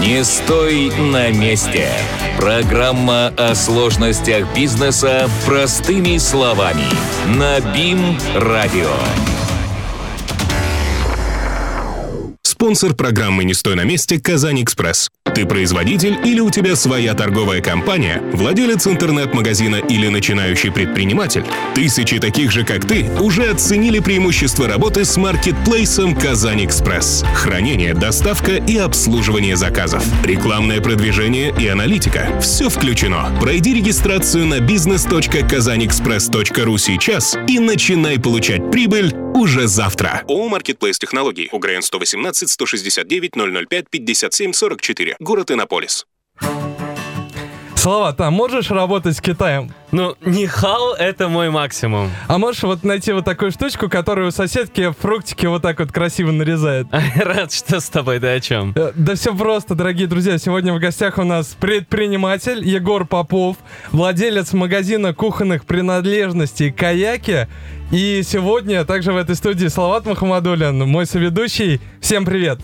Не стой на месте. Программа о сложностях бизнеса простыми словами. На БИМ-радио. Спонсор программы «Не стой на месте» «Казань-Экспресс». Ты производитель или у тебя своя торговая компания, владелец интернет-магазина или начинающий предприниматель? Тысячи таких же, как ты, уже оценили преимущества работы с маркетплейсом «Казань-Экспресс». Хранение, доставка и обслуживание заказов. Рекламное продвижение и аналитика. Все включено. Пройди регистрацию на business.kazanexpress.ru сейчас и начинай получать прибыль уже завтра. ООО «Маркетплейс Технологий». УГРН 118 169 005 57 44. Город Иннополис. Слова, там можешь работать с Китаем? Ну, нихал — это мой максимум. А можешь вот найти вот такую штучку, которую у соседки фруктики вот так вот красиво нарезает? Рад, что с тобой, да о чем? Э, Да все просто, дорогие друзья. Сегодня в гостях у нас предприниматель Егор Попов, владелец магазина кухонных принадлежностей «Каяки». И сегодня также в этой студии Салават Махамадулин, мой соведущий. Всем привет!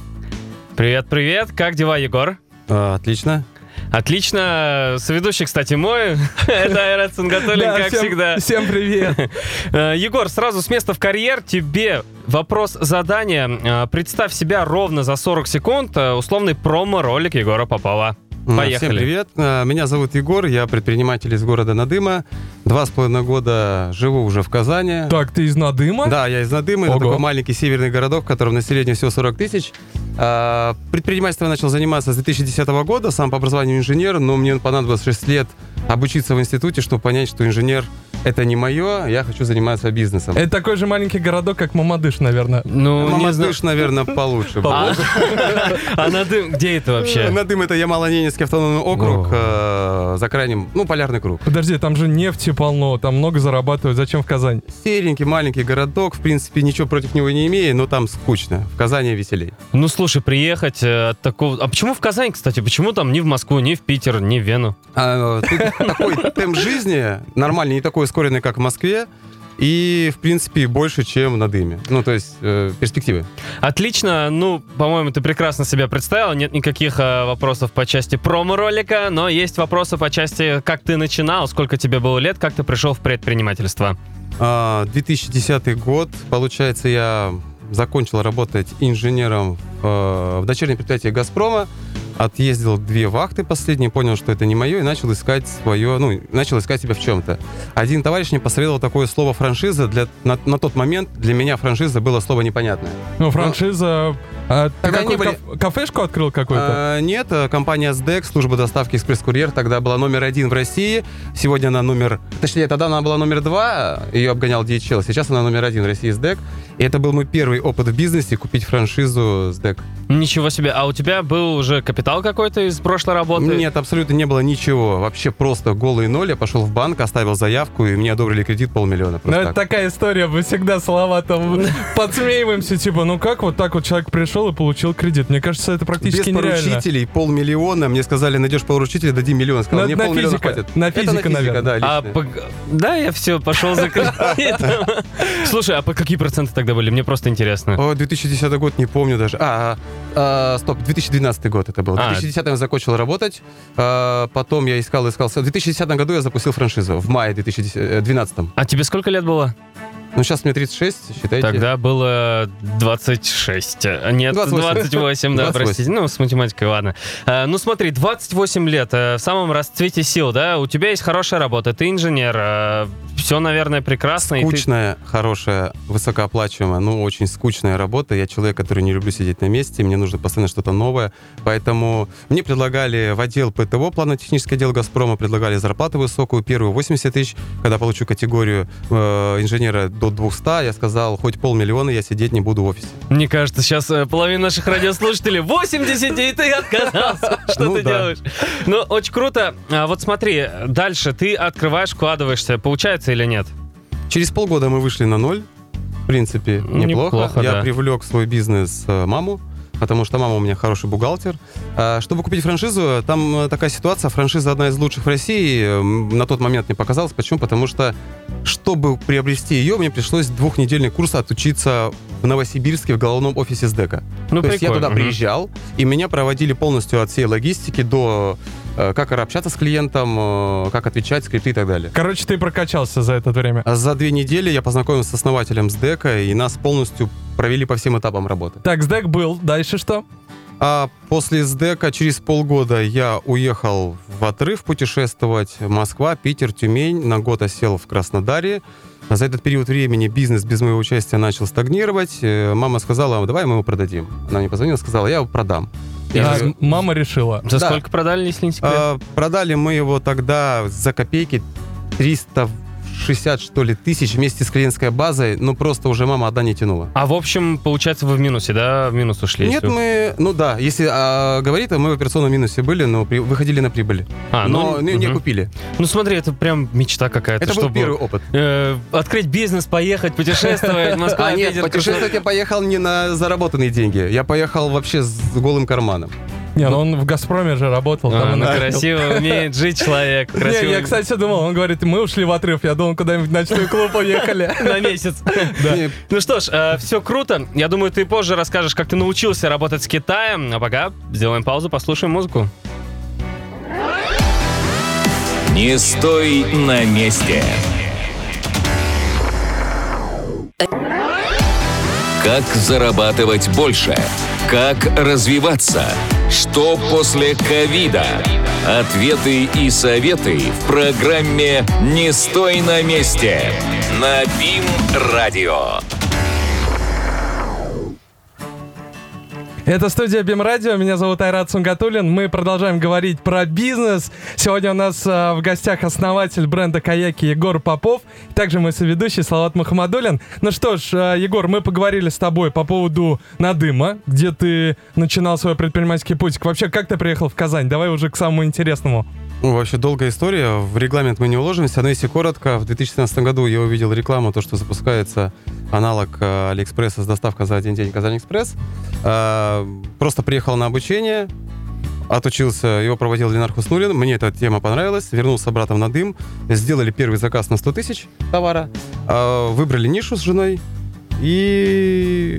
Привет-привет, как дела, Егор? А, отлично. Отлично. Соведущий, кстати, мой. Это Айрат Сангатуллин, Да, как всегда. Всем привет! Э, Егор, сразу с места в карьер. Тебе вопрос задания. Э, Представь себя ровно за 40 секунд. Э, Условный промо-ролик Егора Попова. Поехали. Всем привет. А, Меня зовут Егор, я предприниматель из города Надыма. Два с половиной года живу уже в Казани. Так, ты из Надыма? Да, я из Надыма. Это Ого. такой маленький северный городок, в котором население всего 40 тысяч. А, Предпринимательством начал заниматься с 2010 года. Сам по образованию инженер, но мне понадобилось 6 лет обучиться в институте, чтобы понять, что инженер это не мое, я хочу заниматься бизнесом. Это такой же маленький городок, как Мамадыш, наверное. Ну, не. Мамадыш, наверное, получше. был. А а Надым, где это вообще? Надым это Ямало-Ненецкий автономный округ, э, за крайним, ну, полярный круг. Подожди, там же нефти полно, там много зарабатывают. Зачем в Казань? Серенький маленький городок, в принципе, ничего против него не имею, но там скучно. В Казани веселей. Ну, слушай, приехать э, от такого... А почему в Казань, кстати? Почему там ни в Москву, ни в Питер, ни в Вену? А, такой темп жизни нормальный, не такой ускоренный, как в Москве, и, в принципе, больше, чем на дыме. Ну, то есть, э, перспективы. Отлично, ну, по-моему, ты прекрасно себя представил. Нет никаких э, вопросов по части промо-ролика, но есть вопросы по части, как ты начинал, сколько тебе было лет, как ты пришел в предпринимательство. А, 2010 год, получается, я закончил работать инженером э, в дочернем предприятии «Газпрома», отъездил две вахты последние, понял, что это не мое, и начал искать свое, ну, начал искать себя в чем-то. Один товарищ мне посоветовал такое слово «франшиза». Для, на, на тот момент для меня франшиза было слово непонятное. Ну, франшиза... а, ты какую были- каф- кафешку открыл какую-то? А, нет, э, компания СДЭК, служба доставки «Экспресс-курьер», тогда была номер один в России. Сегодня она номер... Точнее, тогда она была номер два, ее обгонял DHL. Сейчас она номер один в России СДЭК. И это был мой первый опыт в бизнесе, купить франшизу СДЭК. Ничего себе. А у тебя был уже капитал какой-то из прошлой работы? Нет, абсолютно не было ничего. Вообще просто голый ноль. Я пошел в банк, оставил заявку, и мне одобрили кредит полмиллиона. Ну, это так. такая история, мы всегда Салаватом подсмеиваемся, типа, ну как вот так вот человек пришел и получил кредит? Мне кажется, это Без практически нереально. поручителей полмиллиона. Мне сказали, найдешь поручителя, дадим миллион. Сказал, На- мне на полмиллиона физика. хватит. На физика, наверное. да, А Да, я все, пошел за кредитом. Слушай, а по какие проценты тогда были? Мне просто интересно. О, 2010 год, не помню даже. А, а, стоп, 2012 год это был. В А. 2010 я закончил работать, а, потом я искал, искал. В 2010 году я запустил франшизу, в мае 2012. А тебе сколько лет было? Ну, сейчас мне 36, считайте. Тогда было 26. А, Нет, 28. 28, да, 28. простите. Ну, с математикой, ладно. А, ну, смотри, 28 лет, э, в самом расцвете сил, да? У тебя есть хорошая работа, ты инженер, все, наверное, прекрасно. и ты- Скучная, хорошая, высокооплачиваемая, но очень скучная работа. Я человек, который не люблю сидеть на месте, мне нужно постоянно что-то новое. Поэтому мне предлагали в отдел ПТО, планно-технический отдел «Газпрома», предлагали зарплату высокую, первую 80 тысяч. Когда получу категорию э, инженера до 200, я сказал, хоть полмиллиона я сидеть не буду в офисе. Мне кажется, сейчас э, половина наших радиослушателей 80, и ты отказался. Что Ну ты да. делаешь? Ну, очень круто. А вот смотри, дальше ты открываешь, вкладываешься. Получается или нет? Через полгода мы вышли на ноль. В принципе, неплохо. неплохо, Я да. привлек в свой бизнес э, маму. Потому что мама у меня хороший бухгалтер. А, Чтобы купить франшизу, там э, такая ситуация, франшиза одна из лучших в России. На тот момент мне показалось. Почему? Потому что, чтобы приобрести ее, мне пришлось двухнедельный курс отучиться в Новосибирске в головном офисе СДЭКа. Ну, То есть я прикольно. туда Мгм. приезжал, и меня проводили полностью от всей логистики до как общаться с клиентом, э, как отвечать, скрипты и так далее. Короче, ты прокачался за это время. А За две недели я познакомился с основателем СДЭКа, и нас полностью провели по всем этапам работы. Так, сдэк был, дальше что? А после СДЭКа через полгода я уехал в отрыв путешествовать. Москва, Питер, Тюмень. На год осел в Краснодаре. За этот период времени бизнес без моего участия начал стагнировать. Э, Мама сказала, давай мы его продадим. Она мне позвонила, сказала, я его продам. Я А, мама решила. За Да. сколько продали, если не секрет? А, продали мы его тогда за копейки 360, что ли, тысяч вместе с клиентской базой. Ну, просто уже мама одна не тянула. А в общем, получается, вы в минусе, да? В минус ушли. Нет, если- мы... Ну да, если а, говорить, то мы в операционном минусе были, но при- выходили на прибыль. А, но не, не мгм. купили. Ну смотри, это прям мечта какая-то. Это был чтобы, первый опыт. э, открыть бизнес, поехать, путешествовать, Москва, А нет, путешествовать я поехал не на заработанные деньги. Я поехал вообще с голым карманом. Не, ну он в «Газпроме» же работал. там А, и ну, красиво умеет жить человек. Не, я, кстати, думал, он говорит, мы ушли в отрыв, я думал, куда-нибудь в ночной клуб уехали. на месяц. Ну что ж, все круто. Я думаю, ты позже расскажешь, как ты научился работать с Китаем. А пока сделаем паузу, послушаем музыку. Не стой на месте. Как зарабатывать больше? Как развиваться? Что после ковида? Ответы и советы в программе «Не стой на месте» на БИМ-радио. Это студия Бим Радио, меня зовут Айрат Сунгатулин. Мы продолжаем говорить про бизнес. Сегодня у нас а, в гостях основатель бренда «Каяки» Егор Попов. Также мой соведущий Салат Махамадулин. Ну что ж, а, Егор, мы поговорили с тобой по поводу Надыма, где ты начинал свой предпринимательский путь. Вообще, как ты приехал в Казань? Давай уже к самому интересному. Ну, вообще долгая история. В регламент мы не уложимся, но если коротко, в 2017 году я увидел рекламу, то, что запускается аналог э, Алиэкспресса с доставкой за один день Казань Экспресс. Э, Просто приехал на обучение, отучился, его проводил Ленар Хуснулин. Мне эта тема понравилась. Вернулся обратно на дым. Сделали первый заказ на 100 тысяч товара. Э, Выбрали нишу с женой. И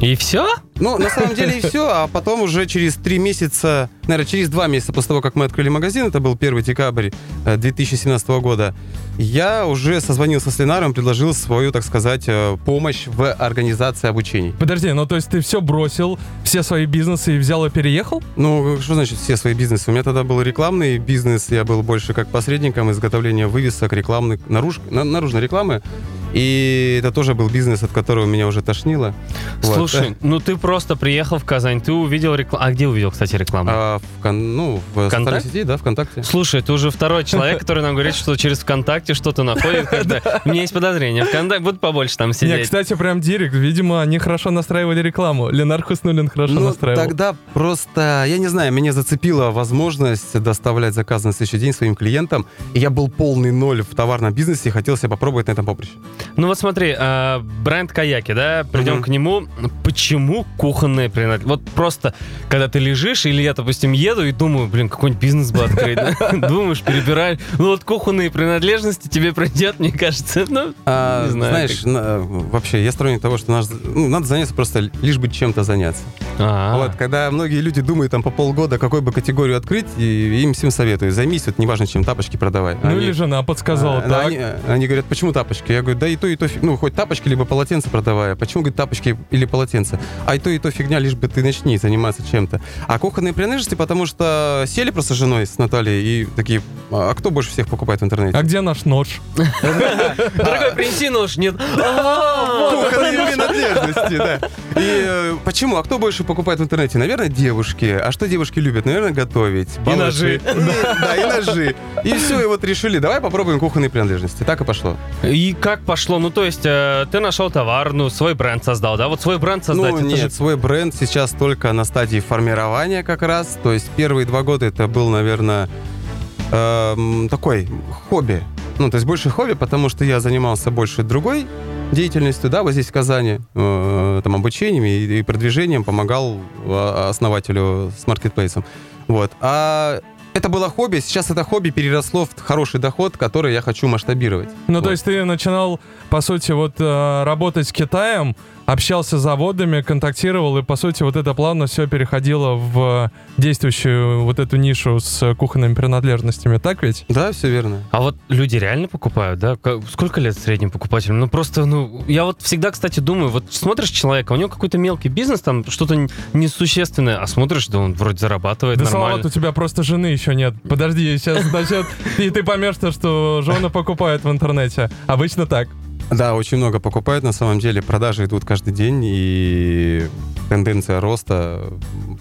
И все? ну, на самом деле и все, а потом уже через три месяца, наверное, через два месяца после того, как мы открыли магазин, это был 1 декабрь э, 2017 года, я уже созвонился с Ленаром, предложил свою, так сказать, э, помощь в организации обучений. Подожди, ну то есть ты все бросил, все свои бизнесы и взял и переехал? Ну, что значит все свои бизнесы? У меня тогда был рекламный бизнес, я был больше как посредником изготовления вывесок, рекламных, наруж- на- наружной рекламы. И это тоже был бизнес, от которого меня уже тошнило. Вот. Слушай, ну ты просто приехал в Казань, ты увидел рекламу. А где увидел, кстати, рекламу? А, в, кон- ну, в социальной ВКонтакте? сети, да, ВКонтакте. Слушай, ты уже второй человек, который нам говорит, что через ВКонтакте что-то находит. Когда... У меня есть подозрение. ВКонтакте будут побольше там Не, сидеть. кстати, прям директ. Видимо, они хорошо настраивали рекламу. Ленар Хуснулин хорошо Ну, настраивал. тогда просто, я не знаю, меня зацепила возможность доставлять заказ на следующий день своим клиентам. И я был полный ноль в товарном бизнесе и хотел себя попробовать на этом поприще. Ну вот смотри, а, бренд Каяки, да, придем Мгм. к нему. Почему кухонные принадлежности? Вот просто, когда ты лежишь, или я, допустим, еду и думаю, блин, какой-нибудь бизнес бы открыть. Думаешь, перебираешь. Ну вот кухонные принадлежности тебе придет, мне кажется. Ну, А, Не знаю, знаешь, на- вообще, я сторонник того, что ну, надо заняться просто лишь бы чем-то заняться. а, Вот, когда многие люди думают там по полгода, какой бы категорию открыть, и им всем советую, займись, вот неважно, чем тапочки продавай. Ну или жена подсказала, А, так. Они, они говорят, почему тапочки? Я говорю, да и то, и то, фиг- ну, хоть тапочки, либо полотенце продавая. Почему, говорит, тапочки или полотенце? А и то, и то фигня, лишь бы ты начни заниматься чем-то. А кухонные принадлежности, потому что сели просто с женой, с Натальей, и такие, а кто больше всех покупает в интернете? А где наш нож? Дорогой, принеси нож, нет. А. Кухонные принадлежности, да. И э, почему? А кто больше покупает в интернете? Наверное, девушки. А что девушки любят? Наверное, готовить. И ножи. И- Да, и ножи. И все, и вот решили, давай попробуем кухонные принадлежности. Так и пошло. И как пошло? Ну, то есть, э, ты нашел товар, ну, свой бренд создал, да? Вот свой бренд создать, ну, нет, же свой бренд сейчас только на стадии формирования как раз. То есть первые два года это был, наверное, эм, такой хобби. Ну, то есть больше хобби, потому что я занимался больше другой деятельностью, да, вот здесь в Казани, э, там, обучением и, и продвижением помогал э, основателю с маркетплейсом. Вот. А это было хобби, сейчас это хобби переросло в хороший доход, который я хочу масштабировать. Ну, Вот. то есть ты начинал, по сути, вот э, работать с Китаем, общался с заводами, контактировал, и, по сути, вот это плавно все переходило в действующую вот эту нишу с кухонными принадлежностями, так ведь? Да, все верно. А вот люди реально покупают, да? Сколько лет средним покупателям? Ну просто, ну, я вот всегда, кстати, думаю, вот смотришь человека, у него какой-то мелкий бизнес, там что-то несущественное, а смотришь, да он вроде зарабатывает Да, нормально. Салават, у тебя просто жены еще нет. Подожди, сейчас начнет, и ты поймешь, то, что жены покупают в интернете. Обычно так. Да, очень много покупают на самом деле. Продажи идут каждый день, и тенденция роста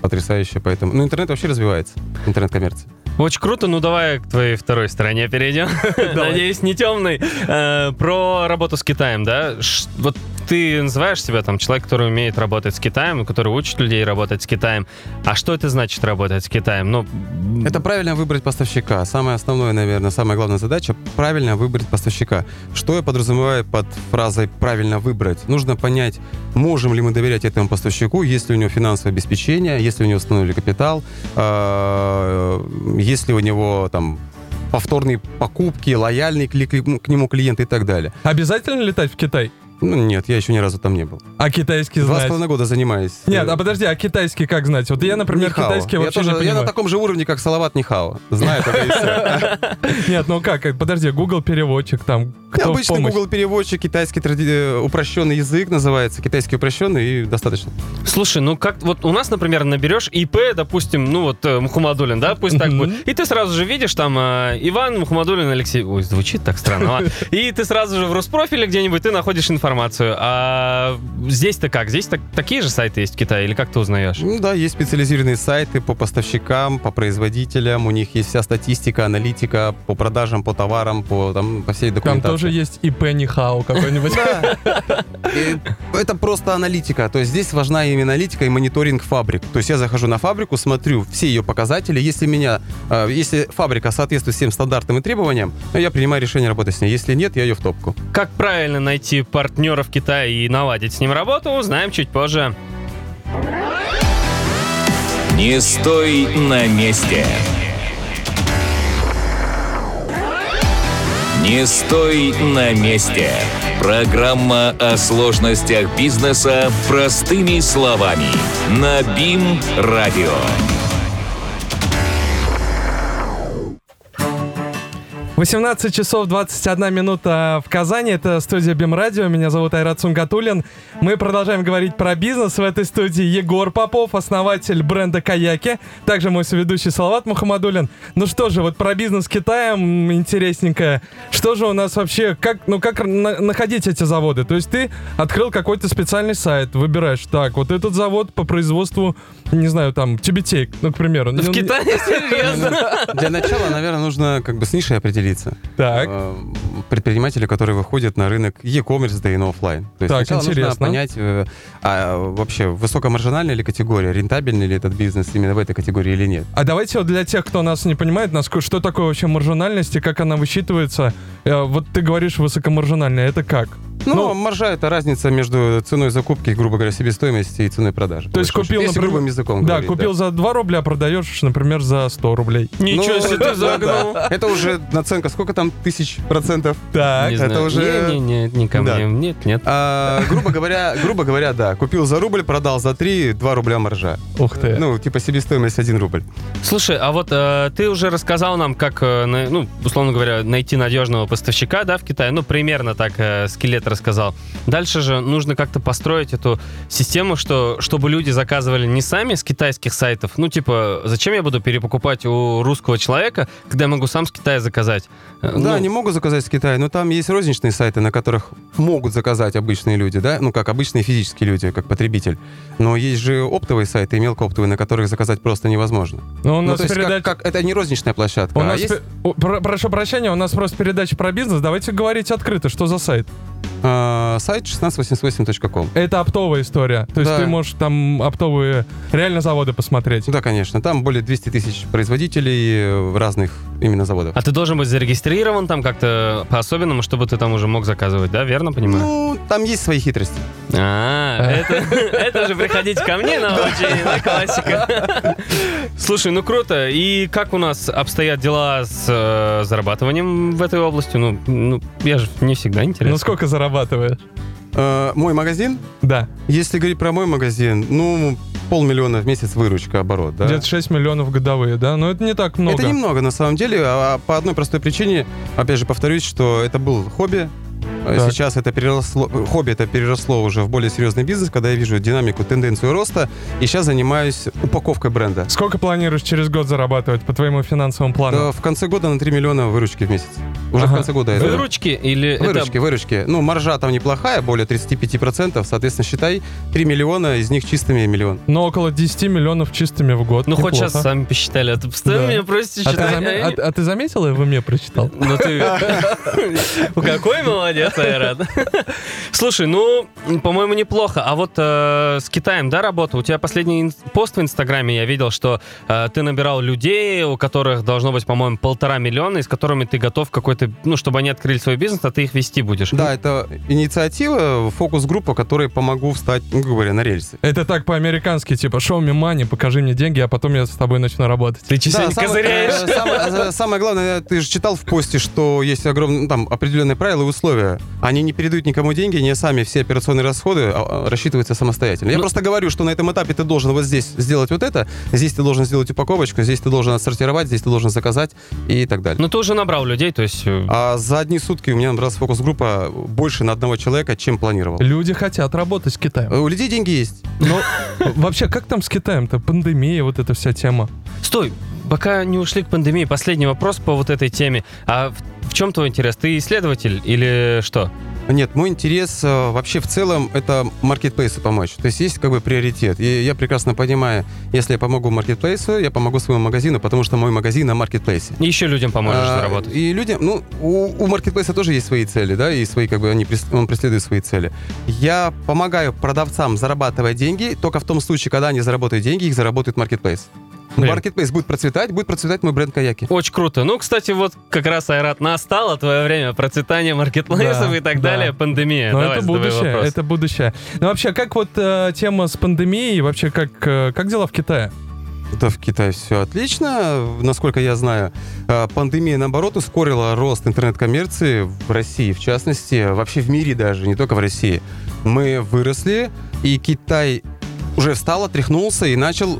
потрясающая. Поэтому... Ну, интернет вообще развивается, интернет-коммерция. Очень круто, ну давай к твоей второй стороне перейдем. Надеюсь, не темный. Э, Про работу с Китаем, да? Вот ты называешь себя там человек, который умеет работать с Китаем, который учит людей работать с Китаем. А что это значит работать с Китаем? Ну, Это правильно выбрать поставщика. Самое основное, наверное, самая главная задача — правильно выбрать поставщика. Что я подразумеваю под фразой «правильно выбрать»? Нужно понять, можем ли мы доверять этому поставщику, есть ли у него финансовое обеспечение, есть ли у него установили капитал, э, есть ли у него там повторные покупки, лояльный к, нему клиент и так далее. Обязательно летать в Китай? Ну, нет, я еще ни разу там не был. А китайский Два с знать? половиной года занимаюсь. Нет, а подожди, а китайский как знать? Вот я, например, Нихао. китайский я, вообще тоже- не я понимаю. на таком же уровне, как Салават Нихао. Знаю только и все. Нет, ну как, подожди, Google переводчик там, кто Обычный? Google переводчик, китайский тради- э, упрощенный язык называется, китайский упрощенный и достаточно. Слушай, ну как вот у нас, например, наберешь ИП, допустим, ну вот э, Мухаммадулин, да, пусть так будет, и ты сразу же видишь там э, Иван Мухаммадулин Алексей, ой, звучит так странно, ладно. и ты сразу же в Роспрофиле где-нибудь ты находишь информацию. А здесь-то как? Здесь так, такие же сайты есть в Китае или как ты узнаешь? Ну да, есть специализированные сайты по поставщикам, по производителям, у них есть вся статистика, аналитика по продажам, по товарам, по, там, по всей Там документации. тоже есть ИП Нихао какой-нибудь. И Это просто аналитика. То есть здесь важна именно аналитика и мониторинг фабрик. То есть я захожу на фабрику, смотрю все ее показатели. Если меня, э, если фабрика соответствует всем стандартам и требованиям, я принимаю решение работать с ней. Если нет, я ее в топку. Как правильно найти партнера в Китае и наладить с ним работу, узнаем чуть позже. Не стой на месте. Не стой на месте. Программа о сложностях бизнеса простыми словами. На БИМ-радио. 18 часов 21 минута в Казани. Это студия Бим Радио. Меня зовут Айрат Сунгатулин. Мы продолжаем говорить про бизнес. В этой студии Егор Попов, основатель бренда Каяки. Также мой соведущий Салават Мухаммадулин. Ну что же, вот про бизнес с Китаем интересненькое. Что же у нас вообще, как, ну как на- находить эти заводы? То есть ты открыл какой-то специальный сайт, выбираешь, так, вот этот завод по производству, не знаю, там, тюбетейк, ну, к примеру. В Китае серьезно? Для начала, наверное, нужно как бы с нишей определиться. Так. Э, Предприниматели, которые выходят на рынок e-commerce, да и на офлайн. То есть Так, сначала нужно интересно. понять, э, а вообще высокомаржинальная ли категория, рентабельный ли этот бизнес именно в этой категории или нет. А давайте вот для тех, кто нас не понимает, насколько, что такое вообще маржинальность и как она высчитывается. Э, Вот ты говоришь высокомаржинальная, это как? Ну, Ну, маржа это разница между ценой закупки, грубо говоря, себестоимости и ценой продажи. То есть купил, Если например, грубым языком да, говорить, купил за 2 рубля, продаешь, например, за 100 рублей. Ничего Ну, себе да, ты загнул. да. Это уже наценка. Сколько там тысяч процентов? Так. Не это знаю. уже- Не, не, не, не ко Да. мне. Нет, нет. А, грубо говоря, грубо говоря, да. Купил за рубль, продал за 3, 2 рубля маржа. Ух ты. Ну, типа себестоимость 1 рубль. Слушай, а вот э, ты уже рассказал нам, как, э, ну, условно говоря, найти надежного поставщика, да, в Китае. Ну, примерно так э, скелет рассказал. Дальше же нужно как-то построить эту систему, что, чтобы люди заказывали не сами с китайских сайтов. Ну, типа, зачем я буду перепокупать у русского человека, когда я могу сам с Китая заказать? Э, Да, ну, они могут заказать с Китая, но там есть розничные сайты, на которых могут заказать обычные люди, да, ну, как обычные физические люди, как потребитель. Но есть же оптовые сайты и мелкооптовые, на которых заказать просто невозможно. Ну, у Ну, нас то есть как- передача... как- это не розничная площадка, У а нас есть... пе- О, про- прошу прощения, у нас просто передача про бизнес. Давайте говорить открыто, что за сайт. А, сайт 1688.com. Это оптовая история. То есть Да. ты можешь там оптовые реально заводы посмотреть. Да, конечно. Там более 200 тысяч производителей э, разных именно заводов. А ты должен быть зарегистрирован там как-то по-особенному, чтобы ты там уже мог заказывать, да? Верно понимаю? Ну, там есть свои хитрости. А, это, же приходите ко мне на обучение, классика. Слушай, ну круто. И как у нас обстоят дела с э, зарабатыванием в этой области? Ну, ну, я же не всегда Ну интересно. сколько зарабатываешь? Э, мой магазин, Да. если говорить про мой магазин, ну, полмиллиона в месяц выручка, оборот, да? Где-то 6 миллионов годовые, да? Но это не так много. Это немного на самом деле, а по одной простой причине, опять же повторюсь, что это был хобби. А Так. Сейчас это переросло, хобби это переросло уже в более серьезный бизнес, когда я вижу динамику, тенденцию роста, и сейчас занимаюсь упаковкой бренда. Сколько планируешь через год зарабатывать по твоему финансовому плану? Да, в конце года на 3 миллиона выручки в месяц. Уже Ага. в конце года это. Выручки или Выручки, это... выручки. Ну, маржа там неплохая, более 35%, соответственно, считай, 3 миллиона, из них чистыми миллион. Но около 10 миллионов чистыми в год. Ну, хоть Неплохо. сейчас сами посчитали. А ты постоянно Да. меня просите А ты, считать. я не- а- а ты заметил, я в уме прочитал? Ну ты... Какой молодец, Айрат. Слушай, ну, по-моему, неплохо. А вот э, с Китаем, да, работа? У тебя последний пост в Инстаграме, я видел, что э, ты набирал людей, у которых должно быть, по-моему, полтора миллиона, и с которыми ты готов какой-то, ну, чтобы они открыли свой бизнес, а ты их вести будешь. Да, это инициатива, фокус-группа, которой помогу встать, ну, говоря, на рельсы. Это так по-американски, типа, show me money, покажи мне деньги, а потом я с тобой начну работать. Ты часами Да, самое, козыряешь. э, самое, э, самое главное, ты же читал в посте, что есть огромные, ну, там, определенные правила и условия. Они не передают никому деньги, они сами все операционные расходы а, а, рассчитываются самостоятельно. Я Ну- просто говорю, что на этом этапе ты должен вот здесь сделать вот это, здесь ты должен сделать упаковочку, здесь ты должен отсортировать, здесь ты должен заказать и так далее. Ну, ты уже набрал людей, то есть... э, А за одни сутки у меня набралась фокус-группа больше на одного человека, чем планировал. Люди хотят работать с Китаем. У людей деньги есть. Но вообще, как там с Китаем-то? Пандемия, вот эта вся тема. Стой, пока не ушли к пандемии, последний вопрос по вот этой теме. А в, в чем твой интерес? Ты исследователь или что? Нет, мой интерес э, вообще в целом это маркетплейсу помочь. То есть есть как бы приоритет. И я прекрасно понимаю, если я помогу маркетплейсу, я помогу своему магазину, потому что мой магазин на маркетплейсе. Еще людям поможешь А, заработать. И людям, ну, у, у маркетплейса тоже есть свои цели, да, и свои, как бы, они, он преследует свои цели. Я помогаю продавцам зарабатывать деньги только в том случае, когда они заработают деньги, их заработает маркетплейс. Блин. Маркетплейс будет процветать, будет процветать мой бренд Каяки. Очень круто. Ну, кстати, вот как раз, Айрат, настало твое время процветания маркетплейсов Да, и так да. далее, пандемия. Но Давай, это будущее, вопрос. это будущее. Ну вообще, как вот э, тема с пандемией, вообще как, э, как дела в Китае? Да, в Китае все отлично. Насколько я знаю, э, пандемия, наоборот, ускорила рост интернет-коммерции в России, в частности, вообще в мире даже, не только в России. Мы выросли, и Китай уже встал, отряхнулся и начал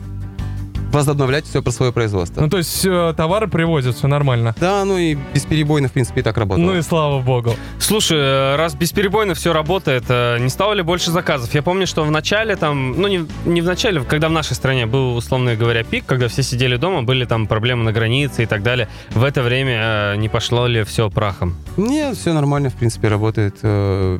возобновлять все про свое производство. Ну то есть э, товары привозят, все нормально. Да, ну и бесперебойно, в принципе, и так работало. Ну и слава богу. Слушай, э, раз бесперебойно все работает, э, не стало ли больше заказов? Я помню, что в начале там, ну не, не в начале, когда в нашей стране был, условно говоря, пик, когда все сидели дома, были там проблемы на границе и так далее. В это время э, не пошло ли все прахом? Нет, все нормально, в принципе, работает. Э,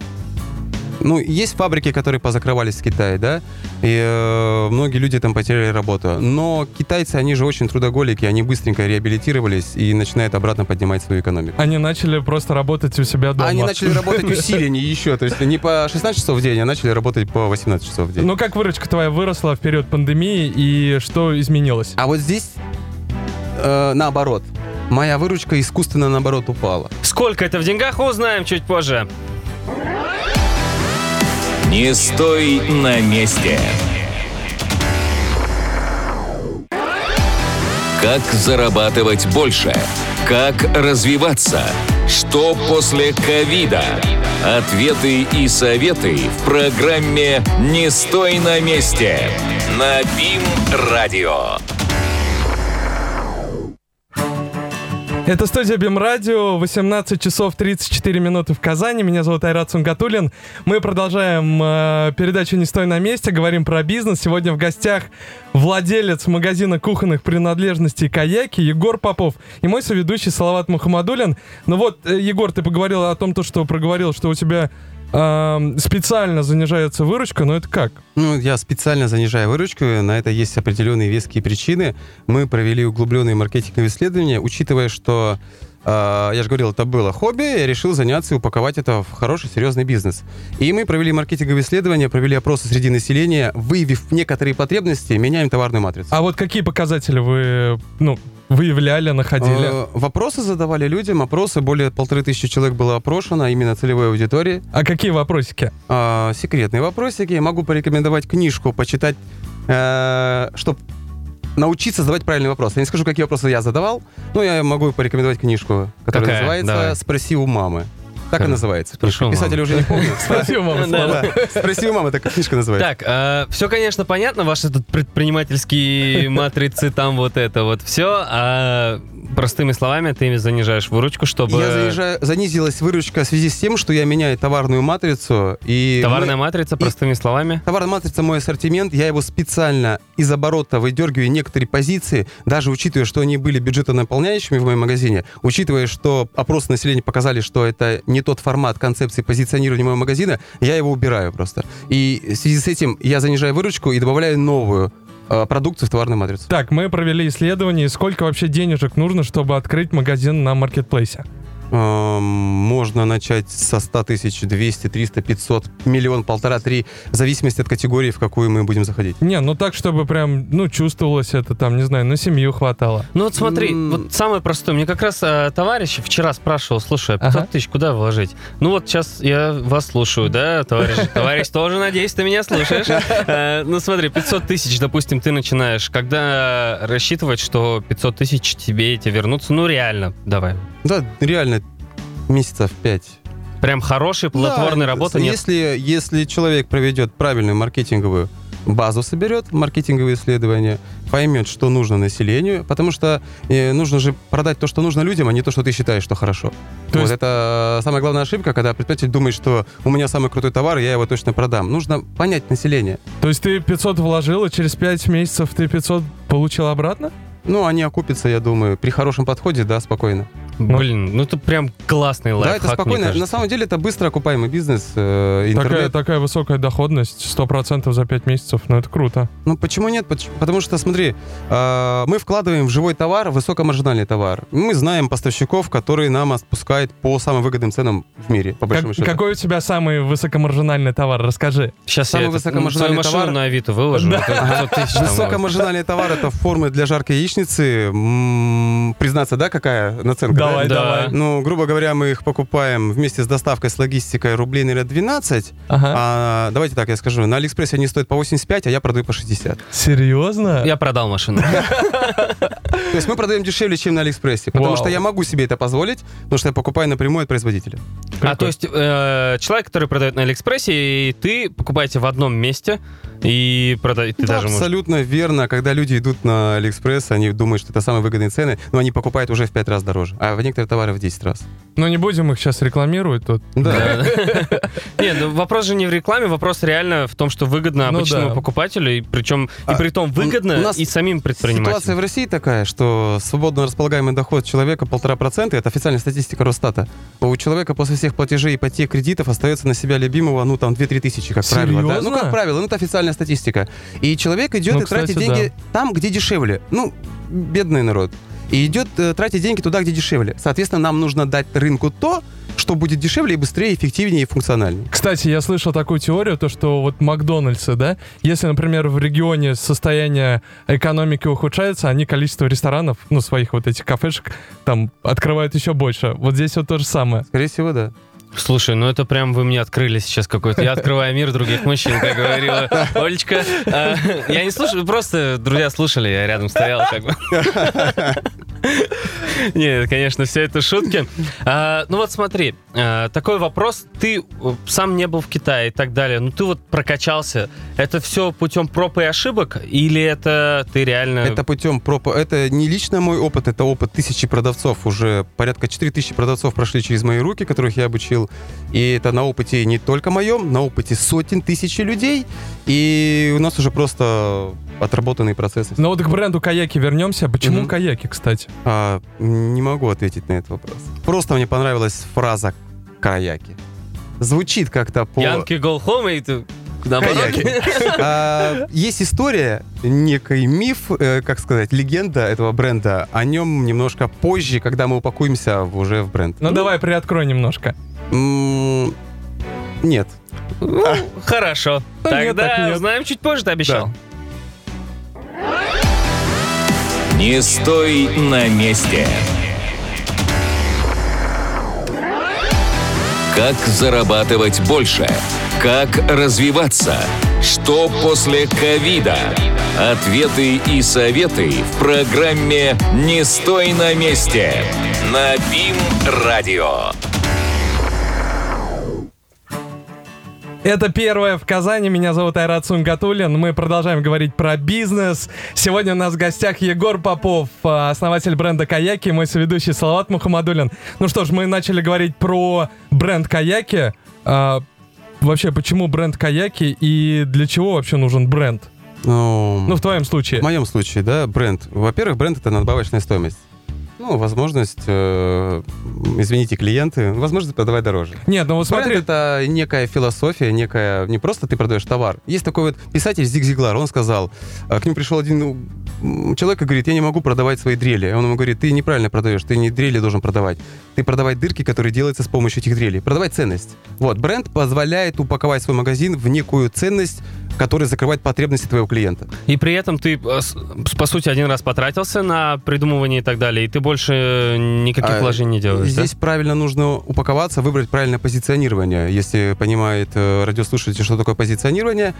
Ну, есть фабрики, которые позакрывались в Китае, да, и э, многие люди там потеряли работу. Но китайцы, они же очень трудоголики, они быстренько реабилитировались и начинают обратно поднимать свою экономику. Они начали просто работать у себя дома. Они начали работать усиленнее еще, то есть не по 16 часов в день, а начали работать по 18 часов в день. Ну как выручка твоя выросла в период пандемии и что изменилось? А вот здесь э, наоборот. Моя выручка искусственно, наоборот, упала. Сколько это в деньгах, узнаем чуть позже. Не стой на месте. Как зарабатывать больше? Как развиваться? Что после ковида? Ответы и советы в программе «Не стой на месте» на БИМ-радио. Это студия Бим-Радио, 18 часов 34 минуты в Казани. Меня зовут Айрат Сунгатулин. Мы продолжаем э, передачу «Не стой на месте», говорим про бизнес. Сегодня в гостях владелец магазина кухонных принадлежностей «Каяки» Егор Попов и мой соведущий Салават Мухаммадулин. Ну вот, э, Егор, ты поговорил о том, то, что проговорил, что у тебя э, специально занижается выручка, но это как? Ну, я специально занижаю выручку, на это есть определенные веские причины. Мы провели углубленные маркетинговые исследования, учитывая, что а, я же говорил, это было хобби, я решил заняться и упаковать это в хороший, серьезный бизнес. И мы провели маркетинговые исследования, провели опросы среди населения, выявив некоторые потребности, меняем товарную матрицу. А вот какие показатели вы, ну, выявляли, находили? Э, Вопросы задавали людям, опросы, более полторы тысячи человек было опрошено, именно целевой аудитории. А какие вопросики? А, секретные вопросики. Могу порекомендовать книжку, почитать, чтобы научиться задавать правильный вопрос. Я не скажу, какие вопросы я задавал, но я могу порекомендовать книжку, которая Какая? называется Давай. «Спроси у мамы». Так и называется. «Спроси у Писателя мамы». уже не помню. Да, Слава. Да. «Спроси у мамы», такая книжка называется. Так, все, конечно, понятно, ваши тут предпринимательские матрицы, там вот это вот все, а простыми словами ты занижаешь выручку, чтобы... Я занижаю- занизилась выручка в связи с тем, что я меняю товарную матрицу. И Товарная мы- матрица, простыми словами. Товарная матрица мой ассортимент, я его специально из оборота выдергиваю некоторые позиции, даже учитывая, что они были бюджетонаполняющими в моем магазине, учитывая, что опросы населения показали, что это не тот формат концепции позиционирования моего магазина, я его убираю просто. И в связи с этим я занижаю выручку и добавляю новую э, продукцию в товарную матрицу. Так, мы провели исследование. Сколько вообще денежек нужно, чтобы открыть магазин на маркетплейсе? Можно начать со 100 тысяч, 200, 300, 500, миллион, полтора, три, в зависимости от категории, в какую мы будем заходить. Не, ну так, чтобы прям, ну, чувствовалось это там, не знаю, на семью хватало. Ну вот смотри, М. вот самое простое. Мне как раз э, товарищ вчера спрашивал, слушай, а 500 Ага. тысяч куда вложить? Ну вот сейчас я вас слушаю, да, товарищ? Товарищ тоже, надеюсь, ты меня слушаешь. Э, Ну смотри, 500 тысяч, допустим, ты начинаешь. Когда рассчитывать, что 500 тысяч тебе эти вернутся? Ну реально, давай. Да, реально, месяцев пять. Прям хорошей, плодотворной Да, работы нет. Если, если человек проведет правильную маркетинговую базу, соберет маркетинговые исследования, поймет, что нужно населению, потому что э, нужно же продать то, что нужно людям, а не то, что ты считаешь, что хорошо. То вот есть- это самая главная ошибка, когда предприниматель думает, что у меня самый крутой товар, и я его точно продам. Нужно понять население. То есть ты 500 вложил, и через 5 месяцев ты 500 получил обратно? Ну, они окупятся, я думаю, при хорошем подходе, да, спокойно. Блин, ну это прям классный да, лайфхак, это мне спокойно. На самом деле это быстро окупаемый бизнес. э, Такая, такая высокая доходность, 100% за 5 месяцев, ну это круто. Ну почему нет? Потому что, смотри, э, мы вкладываем в живой товар высокомаржинальный товар. Мы знаем поставщиков, которые нам отпускают по самым выгодным ценам в мире, по большому Как- счету. какой у тебя самый высокомаржинальный товар? Расскажи. Сейчас Самый я этот, ну, высокомаржинальный свою машину товар- на Авито выложу. это 500 тысяч там, вот. Высокомаржинальный товар это формы для жарки яичницы. М, Признаться, да, какая наценка? да? Давай, Да. давай. Ну, грубо говоря, мы их покупаем вместе с доставкой, с логистикой рублей, наверное, 12. Ага. А, давайте так я скажу. На Алиэкспрессе они стоят по 85, а я продаю по 60. Серьезно? Я продал машину. То есть мы продаем дешевле, чем на Алиэкспрессе. Потому что я могу себе это позволить, потому что я покупаю напрямую от производителя. А то есть э, человек, который продает на Алиэкспрессе, и ты покупаете в одном месте и продаете. Ты Да, даже можешь. абсолютно верно. Когда люди идут на Алиэкспресс, они думают, что это самые выгодные цены, но они покупают уже в 5 раз дороже, а в некоторые товары в 10 раз. Ну не будем их сейчас рекламировать тут. Да. Да, да. Не, ну вопрос же не в рекламе, вопрос реально в том, что выгодно Ну обычному покупателю, и причем и А, при том выгодно у нас и самим Ситуация предпринимателям. в России такая, что свободно располагаемый доход человека полтора процента, это официальная статистика Росстата. У человека после всех платежей, ипотек, кредитов остается на себя любимого, ну, там, 2-3 тысячи, как правило. да. Ну, как правило, ну, это официальная статистика. И человек идет Ну, и тратит деньги там, где дешевле. Ну, бедный народ. И идет э, тратить деньги туда, где дешевле. Соответственно, нам нужно дать рынку то, что будет дешевле и быстрее, эффективнее и функциональнее. Кстати, я слышал такую теорию, то что вот Макдональдсы, да, если, например, в регионе состояние экономики ухудшается, они количество ресторанов, ну, своих вот этих кафешек, там, открывают еще больше. Вот здесь вот то же самое. Скорее всего, да. Слушай, ну это прям вы мне открыли сейчас какой-то. Я открываю мир других мужчин, как говорила Олечка. А, Я не слушаю, просто друзья слушали, я рядом стоял как бы. Нет, конечно, все это шутки. А, ну вот смотри, а, такой вопрос. Ты э, сам не был в Китае и так далее. Ну ты вот прокачался. Это все путем проб и ошибок? Или это ты реально... Это путем проб... Это не лично мой опыт, это опыт тысячи продавцов. Уже порядка 4000 продавцов прошли через мои руки, которых я обучил. И это на опыте не только моем, на опыте сотен тысяч людей. И у нас уже просто отработанные процессы. Но вот к бренду Каяки вернемся. Почему Мгм. Каяки, кстати? А, не могу ответить на этот вопрос. Просто мне понравилась фраза «каяки». Звучит как-то по... Янки go home, и. А, Есть история, некий миф, э, как сказать, легенда этого бренда. О нем немножко позже, когда мы упакуемся в- уже в бренд. Ну давай приоткрой немножко. М, Нет. Ну, хорошо. Да нет, так Тогда нет. узнаем чуть позже, ты обещал. Не стой на месте. Как зарабатывать больше? Как развиваться? Что после ковида? Ответы и советы в программе «Не стой на месте» на БИМ-радио. Это первое в Казани. Меня зовут Айрат Сунгатуллин. Мы продолжаем говорить про бизнес. Сегодня у нас в гостях Егор Попов, а, основатель бренда Каяки, мой соведущий Салават Мухаммадулин. Ну что ж, мы начали говорить про бренд Каяки. А, вообще, почему бренд Каяки и для чего вообще нужен бренд? Ну, Ну, в твоем случае. В моем случае, да, бренд. Во-первых, бренд это надбавочная стоимость. Ну, возможность, э, извините, клиенты, возможность продавать дороже. Нет, ну вот смотри, Бренд это некая философия, некая... Не просто ты продаешь товар. Есть такой вот писатель Зиг Зиглар, он сказал, э, к нему пришел один ну, человек и говорит, я не могу продавать свои дрели. Он ему говорит, ты неправильно продаешь, ты не дрели должен продавать. Ты продавать дырки, которые делаются с помощью этих дрелей. Продавать ценность. Вот, бренд позволяет упаковать свой магазин в некую ценность, которая закрывает потребности твоего клиента. И при этом ты, э, по сути, один раз потратился на придумывание и так далее, и ты больше никаких А, вложений не делаешь, да? Здесь правильно нужно упаковаться, выбрать правильное позиционирование. Если понимает э, радиослушатель, что такое позиционирование,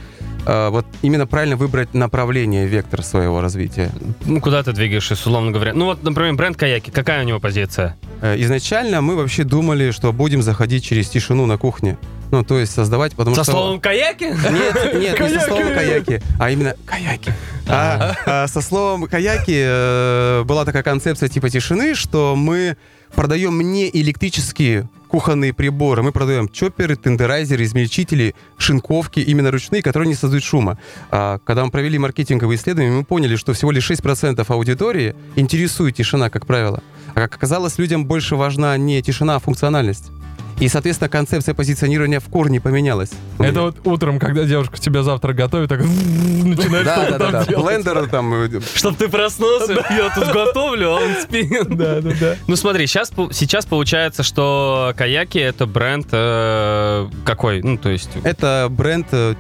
э, вот именно правильно выбрать направление, вектор своего развития. Ну, куда ты двигаешься, условно говоря? Ну, вот, например, бренд Каяки, какая у него позиция? Изначально мы вообще думали, что будем заходить через тишину на кухне. Ну, то есть создавать, потому Со что... словом Каяки? Нет, нет, не со словом каяки, а именно каяки. А, а, со словом каяки э, была такая концепция типа тишины, что мы продаем не электрические кухонные приборы, мы продаем чопперы, тендерайзеры, измельчители, шинковки, именно ручные, которые не создают шума. А, когда мы провели маркетинговые исследования, мы поняли, что всего лишь 6% аудитории интересует тишина, как правило. А как оказалось, людям больше важна не тишина, а функциональность. И, соответственно, концепция позиционирования в корне поменялась. это вот утром, когда девушка тебе завтра готовит, так начинает Да, что-то да, да, там да. Блендер там. э, Чтоб ты проснулся, я тут готовлю, а он спит. Да, да, да. Ну смотри, сейчас, сейчас получается, что Каяки это бренд э, какой? Ну, то есть... Это бренд, э,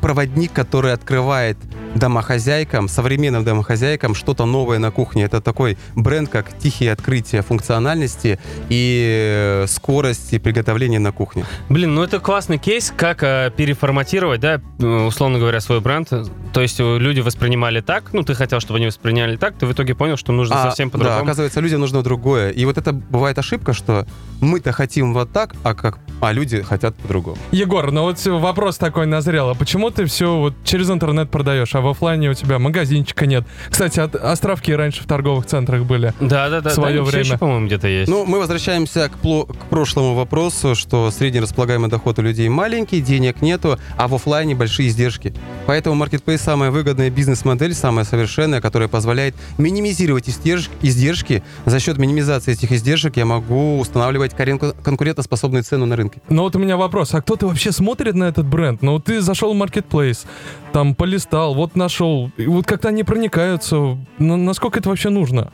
проводник, который открывает домохозяйкам, современным домохозяйкам что-то новое на кухне. Это такой бренд, как тихие открытия функциональности и э, скорости приготовления на кухне. Блин, ну это классный кейс, как э, переформатировать, да, э, условно говоря, свой бренд. То есть э, люди воспринимали так, ну ты хотел, чтобы они восприняли так, ты в итоге понял, что нужно А, совсем Да, по-другому. оказывается, людям нужно другое. И вот это бывает ошибка, что мы-то хотим вот так, а, как, а люди хотят по-другому. Егор, ну вот вопрос такой назрел. А почему ты все вот через интернет продаешь, а в оффлайне у тебя магазинчика нет? Кстати, от- островки раньше в торговых центрах были. Да, да, да. в свое да, время. еще, по-моему, где-то есть. Ну, мы возвращаемся к, пло- к прошлому вопросу, что средний располагаемый доход у людей маленький, денег нету, а в оффлайне большие издержки. Поэтому Marketplace самая выгодная бизнес-модель, самая совершенная, которая позволяет минимизировать издерж- издержки. За счет минимизации этих издержек я могу устанавливать конкурентоспособную цену на рынке. Но вот у меня вопрос, а кто-то вообще смотрит на этот бренд? Ну, вот ты зашел в Marketplace, там полистал, вот нашел, и вот как-то они проникаются. На- насколько это вообще нужно?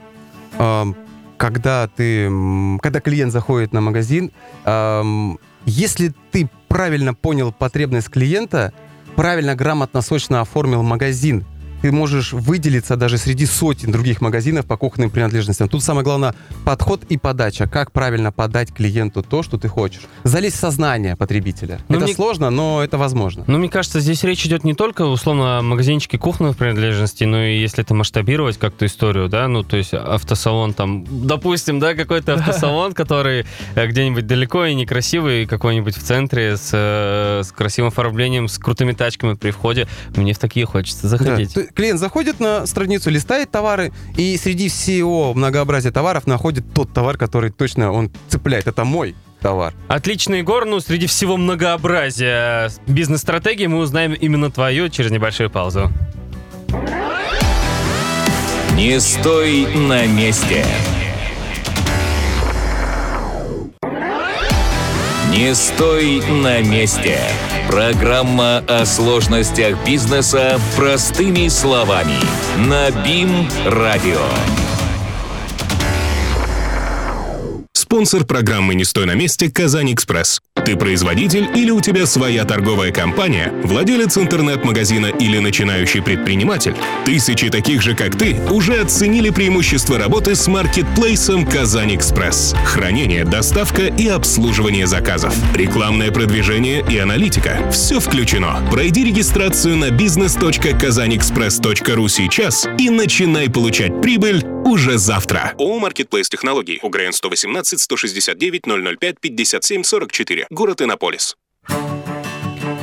Когда ты, когда клиент заходит на магазин, если ты правильно понял потребность клиента, правильно, грамотно, сочно оформил магазин, ты можешь выделиться даже среди сотен других магазинов по кухонным принадлежностям. Тут самое главное подход и подача. Как правильно подать клиенту то, что ты хочешь. Залезть в сознание потребителя. Ну, это мне- сложно, но это возможно. Ну, мне кажется, здесь речь идет не только, условно, о магазинчике кухонных принадлежностей, но и если это масштабировать как-то историю, да, ну, то есть автосалон там, допустим, да, какой-то автосалон, который э, где-нибудь далеко и некрасивый, какой-нибудь в центре с, э, с красивым оформлением, с крутыми тачками при входе. Мне в такие хочется Да. заходить. Клиент заходит на страницу, листает товары, и среди всего многообразия товаров находит тот товар, который точно он цепляет. Это мой товар. Отлично, Егор. Ну, среди всего многообразия бизнес-стратегии мы узнаем именно твою через небольшую паузу. Не стой на месте. Не стой на месте. Программа о сложностях бизнеса простыми словами. На БИМ-радио. Спонсор программы «Не стой на месте» «Казань Экспресс». Ты производитель или у тебя своя торговая компания, владелец интернет-магазина или начинающий предприниматель? Тысячи таких же, как ты, уже оценили преимущества работы с маркетплейсом «Казань Экспресс». Хранение, доставка и обслуживание заказов. Рекламное продвижение и аналитика. Все включено. Пройди регистрацию на business.kazanexpress.ru сейчас и начинай получать прибыль уже завтра. ООО «Маркетплейс Технологий». УГРН 118 169 005 57 44. Город Иннополис.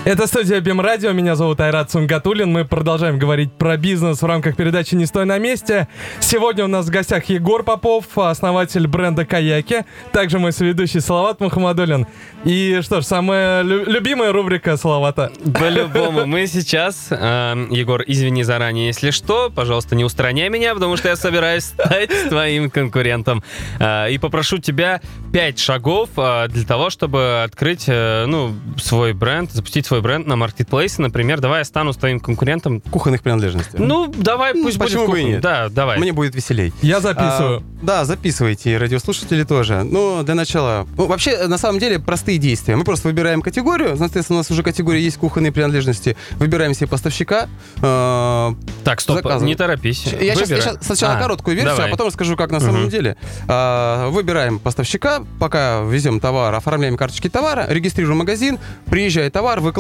Это студия БИМ Радио, меня зовут Айрат Сунгатулин. Мы продолжаем говорить про бизнес в рамках передачи «Не стой на месте». Сегодня у нас в гостях Егор Попов, основатель бренда «Каяки». Также мой соведущий Салават Мухаммадулин. И что ж, самая лю- любимая рубрика Салавата. По-любому. Мы сейчас, э, Егор, извини заранее, если что, пожалуйста, не устраняй меня, потому что я собираюсь стать твоим конкурентом. Э, и попрошу тебя пять шагов э, для того, чтобы открыть, э, ну, свой бренд, запустить свой бренд на маркетплейсе, например. Давай я стану твоим конкурентом. Кухонных принадлежностей. Ну, давай, Ну, пусть будет почему бы и нет? Да, давай. Мне будет веселей. Я записываю. А, да, записывайте, и радиослушатели тоже. Ну, для начала... Ну, вообще, на самом деле, простые действия. Мы просто выбираем категорию. Соответственно, у нас уже категория есть кухонные принадлежности. Выбираем себе поставщика. э, Так, стоп, заказываем. не торопись. Я сейчас, Выбирай. сначала А, короткую версию, давай. а потом расскажу, как на самом деле. А, выбираем поставщика, пока везем товар, оформляем карточки товара, регистрируем магазин, приезжает товар, выкладываем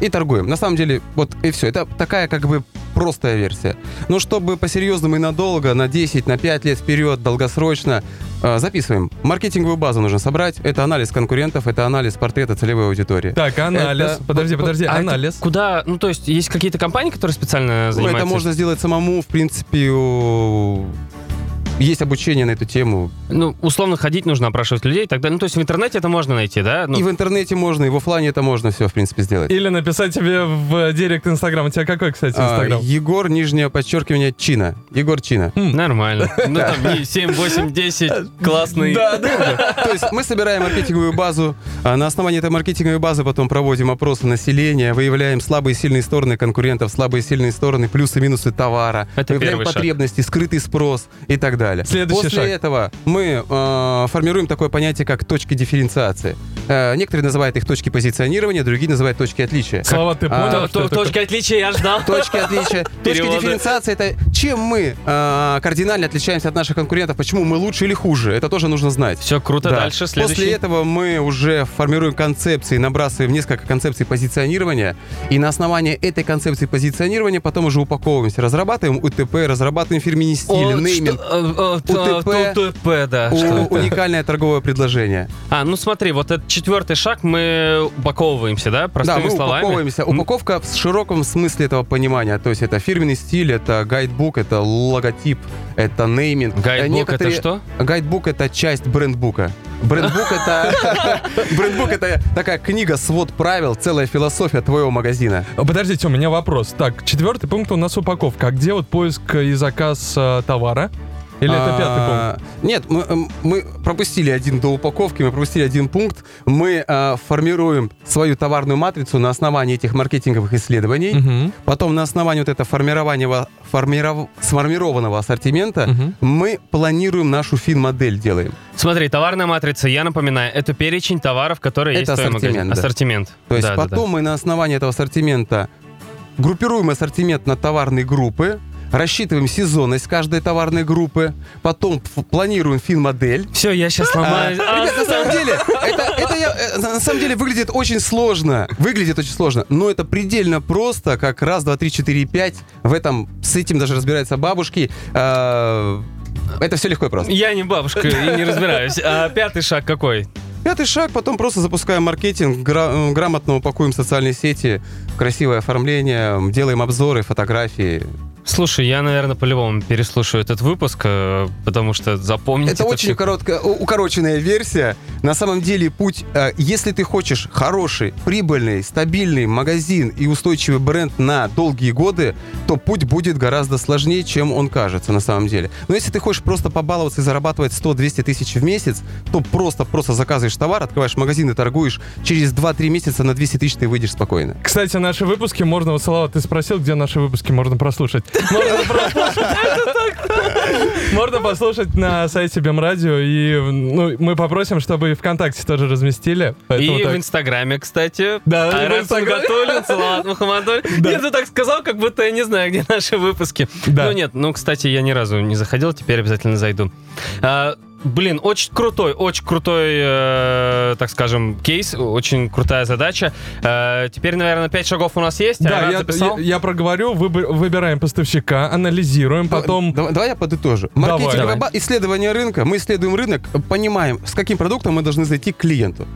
и торгуем. На самом деле, вот и все. Это такая как бы простая версия. Но чтобы по-серьезному и надолго, на 10, на 5 лет вперед, долгосрочно, а, записываем. Маркетинговую базу нужно собрать. Это анализ конкурентов, это анализ портрета целевой аудитории. Так, анализ. это- Подожди, подожди, А это анализ. Куда, ну то есть есть какие-то компании, которые специально Ну, занимаются? это можно сделать самому, в принципе, есть обучение на эту тему. Ну, условно ходить нужно, опрашивать людей далее. Ну, то есть в интернете это можно найти, да? Ну, И в интернете можно, и в оффлайне это можно все, в принципе, сделать. Или написать тебе в директ Инстаграм. У тебя какой, кстати, А, Инстаграм? Егор, нижнее подчеркивание, Чина. Егор Чина. Нормально. Ну, там не 7, 8, 10, классный. Да, да. То есть мы собираем маркетинговую базу, а на основании этой маркетинговой базы потом проводим опросы населения, выявляем слабые и сильные стороны конкурентов, слабые и сильные стороны, плюсы и минусы товара, Это выявляем шаг. потребности, скрытый спрос и так далее. Следующий После шаг. этого мы э, формируем такое понятие, как точки дифференциации. Э, некоторые называют их точки позиционирования, другие называют точки отличия. Слава, ты А, понял, То- что то- это Точка отличия я ждал. Точки отличия. Точки дифференциации это чем мы э, кардинально отличаемся от наших конкурентов, почему мы лучше или хуже. Это тоже нужно знать. Все круто, Да. дальше следующий. После этого мы уже формируем концепции, набрасываем несколько концепций позиционирования, и на основании этой концепции позиционирования потом уже упаковываемся, разрабатываем УТП, разрабатываем фирменный стиль, О, нейминг, что- э, э, УТП. УТП, да. у- уникальное торговое предложение. А, ну смотри, вот этот четвертый шаг, мы упаковываемся, да, да, простыми мы словами? упаковываемся. Упаковка в широком смысле этого понимания. То есть это фирменный стиль, это гайдбук, это логотип, это нейминг. Э, Гайдбук некоторые- это что? Гайдбук это часть брендбука. Брендбук это брендбук это такая книга свод правил, целая философия твоего магазина. Подождите, у меня вопрос. Так, четвертый пункт у нас упаковка. А где вот поиск и заказ э, товара? Или это пятый пункт? А, Нет, мы, м, мы пропустили один до упаковки, мы пропустили один пункт. Мы а, формируем свою товарную матрицу на основании этих маркетинговых исследований. Мгм, Потом на основании вот этого формирования формиров- сформированного ассортимента мгм. мы планируем нашу фин-модель делаем. Смотри, товарная матрица, я напоминаю, это перечень товаров, которые есть Это в твоем магазине. ассортимент, да. Ассортимент. То есть Да, да, да. потом мы на основании этого ассортимента группируем ассортимент на товарные группы, рассчитываем сезонность каждой товарной группы, потом планируем фин-модель. Все, я сейчас А, сломаюсь. А, Ребят, на самом деле, это, это я- э, на самом деле выглядит очень сложно. Выглядит очень сложно, но это предельно просто, как раз, два, три, четыре, пять. В этом, с этим даже разбираются бабушки. А, Это все легко и просто. Я не бабушка и не разбираюсь. А пятый шаг какой? Пятый шаг, потом просто запускаем маркетинг, гра- грамотно упакуем социальные сети, красивое оформление, делаем обзоры, фотографии. Слушай, я, наверное, по-любому переслушаю этот выпуск, э, потому что запомнить Это очень всё- короткая, укороченная версия. На самом деле путь, э, если ты хочешь хороший, прибыльный, стабильный магазин и устойчивый бренд на долгие годы, то путь будет гораздо сложнее, чем он кажется на самом деле. Но если ты хочешь просто побаловаться и зарабатывать 100-200 тысяч в месяц, то просто-просто заказываешь товар, открываешь магазин и торгуешь. Через 2-3 месяца на 200 тысяч ты выйдешь спокойно. Кстати, наши выпуски можно, вот, Салават, ты спросил, где наши выпуски можно прослушать. Можно послушать на сайте Бемрадио, и ну, мы попросим, чтобы и ВКонтакте тоже разместили. Поэтому И так. в Инстаграме, кстати. Да, Айрат. Сунгатуллин, Салават. Нет, ты так сказал, как будто я не знаю, где наши выпуски. Да. Ну нет, ну, кстати, я ни разу не заходил, теперь обязательно зайду. А, Блин, очень крутой, очень крутой, э, так скажем, кейс, очень крутая задача. Э, теперь, наверное, 5 шагов у нас есть. Да, Айрат я, я- я проговорю, выбы- выбираем поставщика, анализируем, потом... Давай, давай я подытожу. Давай. ба- исследование рынка. Мы исследуем рынок, понимаем, с каким продуктом мы должны зайти к клиенту.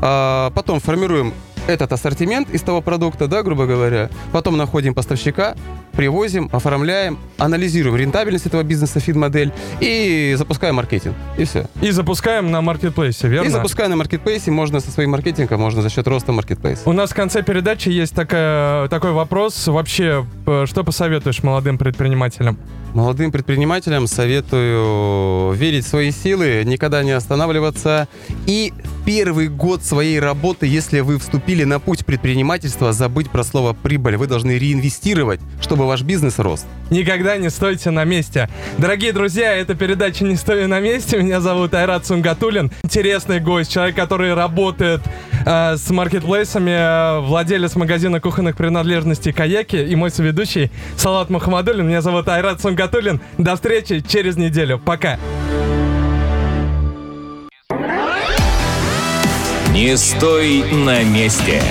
А, потом формируем этот ассортимент из того продукта, да, грубо говоря. Потом находим поставщика, привозим, оформляем, анализируем рентабельность этого бизнеса, фид-модель и запускаем маркетинг. И все. И запускаем на маркетплейсе, верно? И запускаем на маркетплейсе. Можно со своим маркетингом, можно за счет роста маркетплейса. У нас в конце передачи есть такая, такой вопрос. Вообще, э, что посоветуешь молодым предпринимателям? Молодым предпринимателям советую верить в свои силы, никогда не останавливаться. И первый год своей работы, если вы вступили на путь предпринимательства, забыть про слово «прибыль». Вы должны реинвестировать, чтобы ваш бизнес рос. Никогда не стойте на месте. Дорогие друзья, это передача «Не стою на месте». Меня зовут Айрат Сунгатулин. Интересный гость, человек, который работает э, с маркетплейсами, э, владелец магазина кухонных принадлежностей «Каяки» и мой соведущий Салат Мухаммадулин. Меня зовут Айрат Сунгатулин. До встречи через неделю. Пока. Не стой на месте.